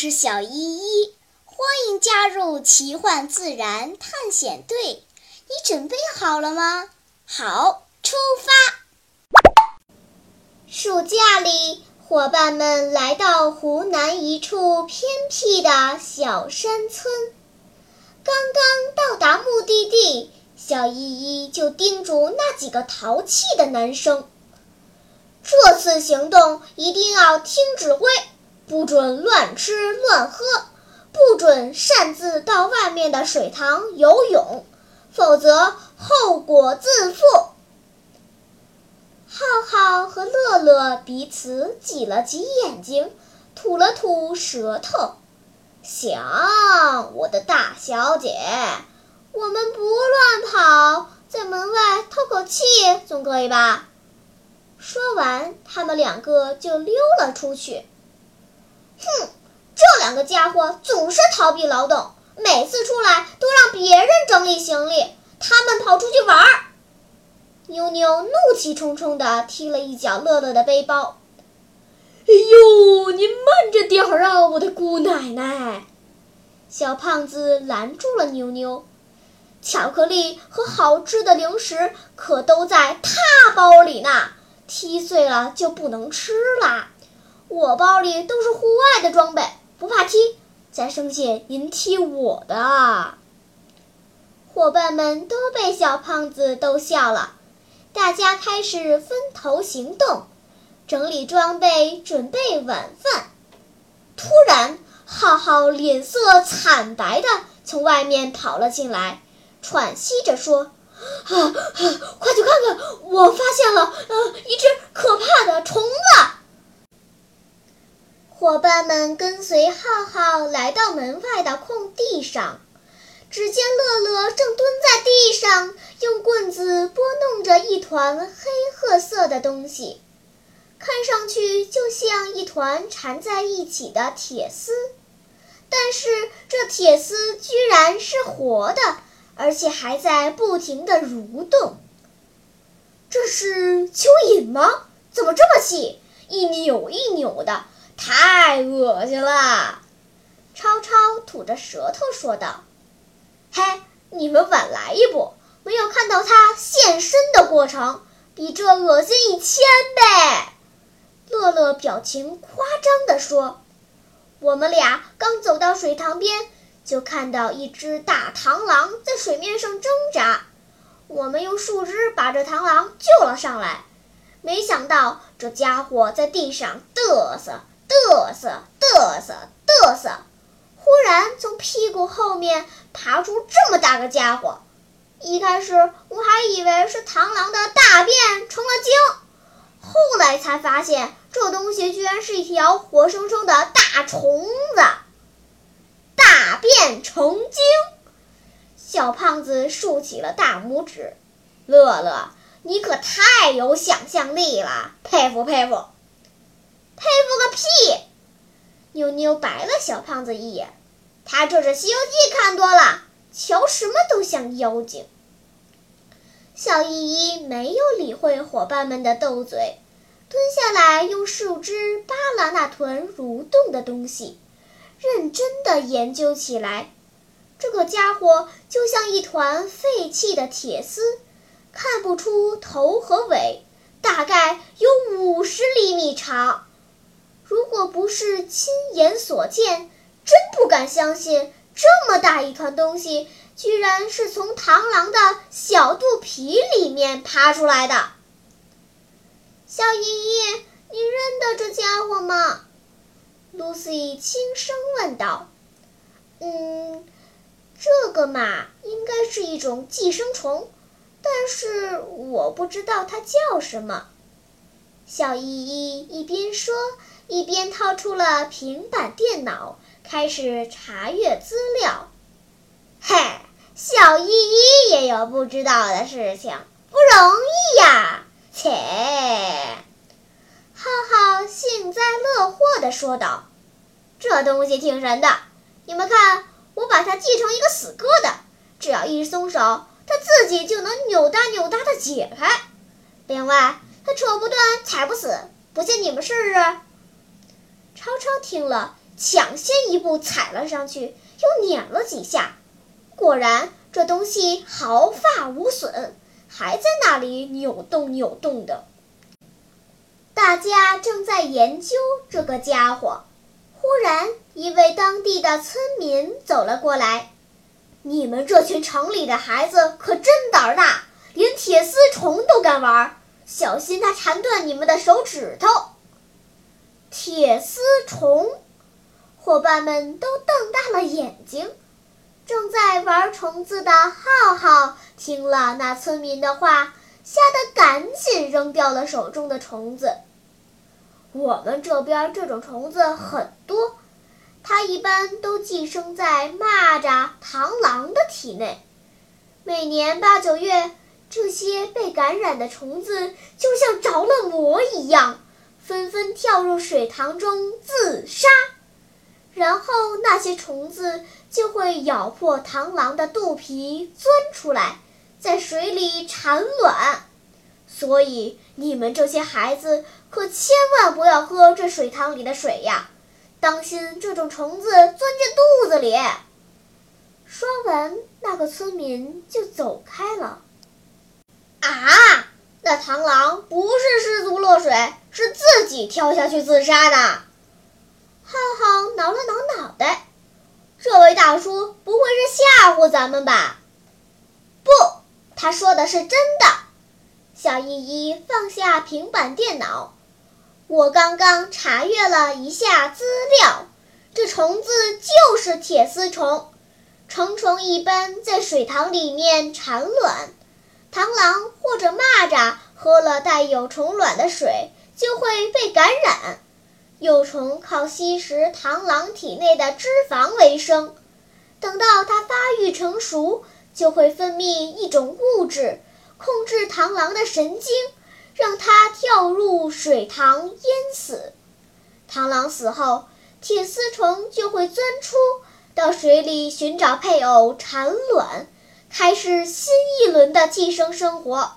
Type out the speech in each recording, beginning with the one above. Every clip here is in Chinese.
是小依依，欢迎加入奇幻自然探险队。你准备好了吗？好，出发！暑假里，伙伴们来到湖南一处偏僻的小山村。刚刚到达目的地，小依依就叮嘱那几个淘气的男生：“这次行动一定要听指挥。”不准乱吃乱喝，不准擅自到外面的水塘游泳，否则后果自负。浩浩和乐乐彼此挤了挤眼睛，吐了吐舌头，想：“我的大小姐，我们不乱跑，在门外透口气总可以吧？”说完，他们两个就溜了出去。哼，这两个家伙总是逃避劳动，每次出来都让别人整理行李，他们跑出去玩儿。妞妞怒气冲冲地踢了一脚乐乐的背包。哎呦，您慢着点儿啊，我的姑奶奶！小胖子拦住了妞妞。巧克力和好吃的零食可都在他包里呢，踢碎了就不能吃啦。我包里都是户外的装备，不怕踢。再生气，您踢我的啊。伙伴们都被小胖子逗笑了，大家开始分头行动，整理装备，准备晚饭。突然，浩浩脸色惨白的从外面跑了进来，喘息着说：“啊啊，快去看看，我发现了，呃，一只可怕的虫子。”伙伴们跟随浩浩来到门外的空地上，只见乐乐正蹲在地上，用棍子拨弄着一团黑褐色的东西，看上去就像一团缠在一起的铁丝。但是这铁丝居然是活的，而且还在不停地蠕动。这是蚯蚓吗？怎么这么细，一扭一扭的？太恶心了！超超吐着舌头说道：“嘿，你们晚来一步，没有看到它现身的过程，比这恶心一千倍。”乐乐表情夸张地说：“我们俩刚走到水塘边，就看到一只大螳螂在水面上挣扎，我们用树枝把这螳螂救了上来，没想到这家伙在地上嘚瑟。”嘚瑟嘚瑟嘚瑟，忽然从屁股后面爬出这么大个家伙。一开始我还以为是螳螂的大便成了精，后来才发现这东西居然是一条活生生的大虫子。大便成精，小胖子竖起了大拇指。乐乐，你可太有想象力了，佩服佩服。佩服个屁！妞妞白了小胖子一眼，他这是《西游记》看多了，瞧什么都像妖精。小依依没有理会伙伴们的斗嘴，蹲下来用树枝扒拉那团蠕动的东西，认真地研究起来。这个家伙就像一团废弃的铁丝，看不出头和尾，大概有五十厘米长。如果不是亲眼所见，真不敢相信这么大一团东西居然是从螳螂的小肚皮里面爬出来的。小依依，你认得这家伙吗？露西轻声问道。嗯，这个嘛，应该是一种寄生虫，但是我不知道它叫什么。小依依一边说。一边掏出了平板电脑，开始查阅资料。嘿，小依依也有不知道的事情，不容易呀！切，浩浩幸灾乐祸地说道：“这东西挺神的，你们看，我把它系成一个死疙瘩，只要一松手，它自己就能扭哒扭哒地解开。另外，它扯不断，踩不死，不信你们试试。”超超听了，抢先一步踩了上去，又碾了几下，果然这东西毫发无损，还在那里扭动扭动的。大家正在研究这个家伙，忽然一位当地的村民走了过来：“你们这群城里的孩子可真胆大，连铁丝虫都敢玩，小心它缠断你们的手指头。”铁丝虫，伙伴们都瞪大了眼睛。正在玩虫子的浩浩听了那村民的话，吓得赶紧扔掉了手中的虫子。我们这边这种虫子很多，它一般都寄生在蚂蚱、螳螂的体内。每年八九月，这些被感染的虫子就像着了魔一样，纷纷跳入水塘中自杀。然后那些虫子就会咬破螳螂的肚皮，钻出来，在水里产卵。所以你们这些孩子可千万不要喝这水塘里的水呀，当心这种虫子钻进肚子里。说完，那个村民就走开了。啊，那螳螂不是失足落水，是自己跳下去自杀的。浩浩挠了挠脑袋，这位大叔不会是吓唬咱们吧？不，他说的是真的。小依依放下平板电脑，我刚刚查阅了一下资料，这虫子就是铁丝虫。成虫一般在水塘里面产卵，螳螂或者蚂蚱喝了带有虫卵的水就会被感染。幼虫靠吸食螳螂体内的脂肪为生，等到它发育成熟，就会分泌一种物质。控制螳螂的神经，让它跳入水塘淹死。螳螂死后，铁丝虫就会钻出到水里寻找配偶产卵，开始新一轮的寄生生活。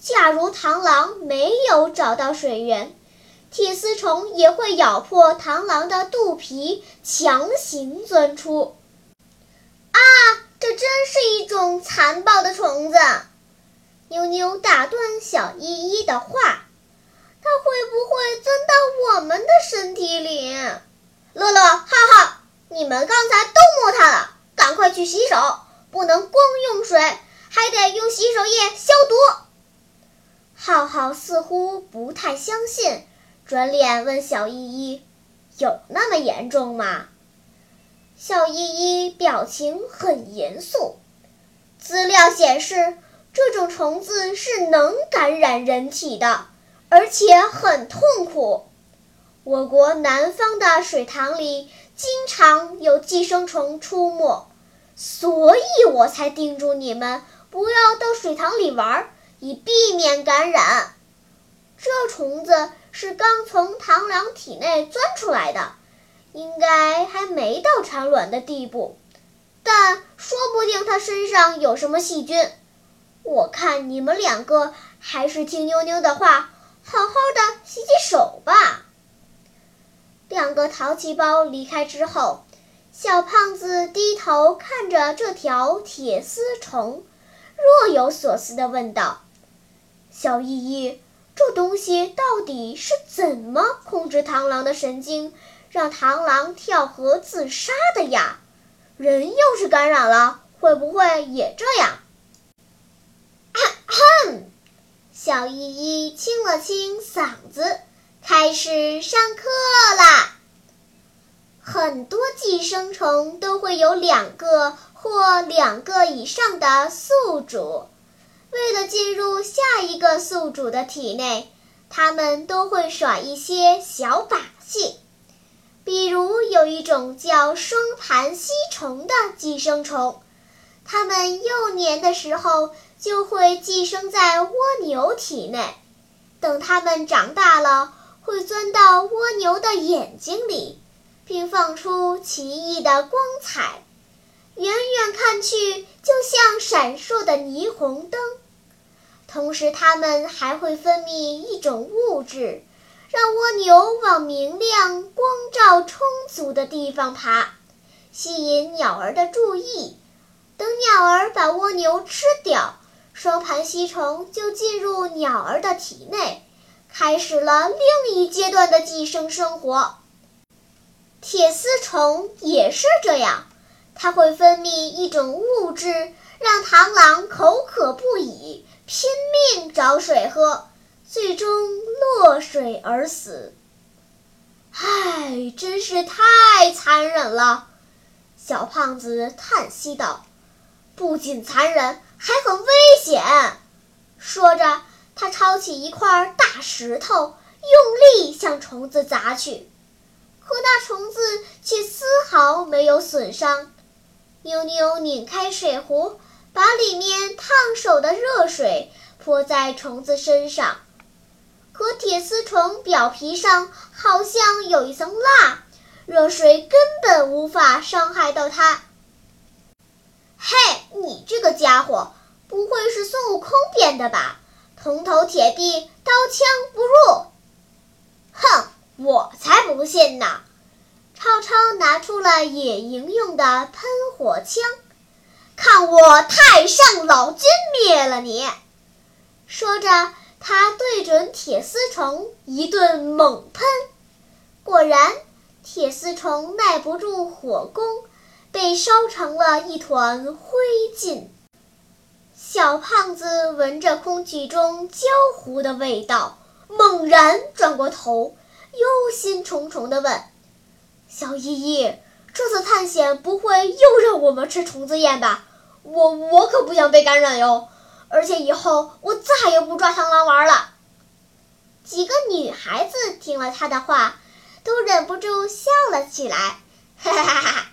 假如螳螂没有找到水源，铁丝虫也会咬破螳螂的肚皮，强行钻出。啊，这真是一种残暴的虫子！妞妞打断小依依的话：“它会不会钻到我们的身体里？”乐乐、浩浩，你们刚才都摸它了，赶快去洗手，不能光用水，还得用洗手液消毒。浩浩似乎不太相信，转脸问小依依：“有那么严重吗？”小依依表情很严肃：“资料显示。”这种虫子是能感染人体的，而且很痛苦。我国南方的水塘里经常有寄生虫出没，所以我才叮嘱你们不要到水塘里玩，以避免感染。这虫子是刚从螳螂体内钻出来的，应该还没到产卵的地步，但说不定它身上有什么细菌。我看你们两个还是听妞妞的话，好好的洗洗手吧。两个淘气包离开之后，小胖子低头看着这条铁丝虫，若有所思地问道：“小依依，这东西到底是怎么控制螳螂的神经，让螳螂跳河自杀的呀？人要是感染了，会不会也这样？”哼，小依依清了清嗓子，开始上课啦。很多寄生虫都会有两个或两个以上的宿主，为了进入下一个宿主的体内，它们都会耍一些小把戏。比如有一种叫双盘吸虫的寄生虫，它们幼年的时候。就会寄生在蜗牛体内，等它们长大了，会钻到蜗牛的眼睛里，并放出奇异的光彩，远远看去就像闪烁的霓虹灯。同时，它们还会分泌一种物质，让蜗牛往明亮、光照充足的地方爬，吸引鸟儿的注意。等鸟儿把蜗牛吃掉，双盘吸虫就进入鸟儿的体内，开始了另一阶段的寄生生活。铁丝虫也是这样，它会分泌一种物质，让螳螂口渴不已，拼命找水喝，最终落水而死。唉，真是太残忍了！小胖子叹息道。不仅残忍，还很危险。说着，他抄起一块大石头，用力向虫子砸去。可那虫子却丝毫没有损伤。妞妞拧开水壶，把里面烫手的热水泼在虫子身上。可铁丝虫表皮上好像有一层蜡，热水根本无法伤害到它。嘿，你这个家伙，不会是孙悟空变的吧？铜头铁臂，刀枪不入。哼，我才不信呢！超超拿出了野营用的喷火枪，看我太上老君灭了你！说着，他对准铁丝虫一顿猛喷，果然，铁丝虫耐不住火攻。被烧成了一团灰烬。小胖子闻着空气中焦糊的味道，猛然转过头，忧心忡忡地问：“小依依，这次探险不会又让我们吃虫子宴吧？我我可不想被感染哟！而且以后我再也不抓螳螂玩了。”几个女孩子听了他的话，都忍不住笑了起来，哈哈哈哈！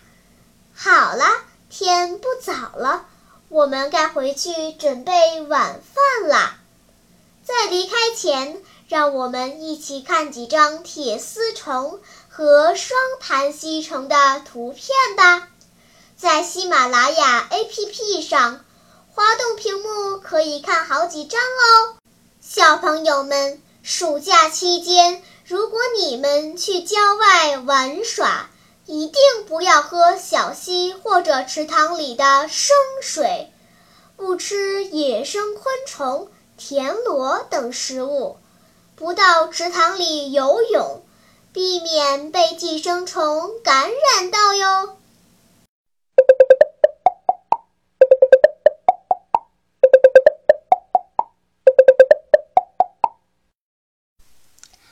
好了，天不早了，我们该回去准备晚饭啦。在离开前，让我们一起看几张铁丝虫和双盘吸虫的图片吧。在喜马拉雅 APP 上，滑动屏幕可以看好几张哦。小朋友们，暑假期间，如果你们去郊外玩耍，一定不要喝小溪或者池塘里的生水，不吃野生昆虫、田螺等食物，不到池塘里游泳，避免被寄生虫感染到哟。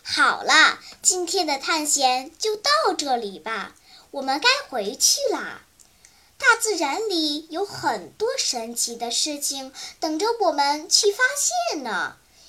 好啦，今天的探险就到这里吧。我们该回去啦！大自然里有很多神奇的事情等着我们去发现呢。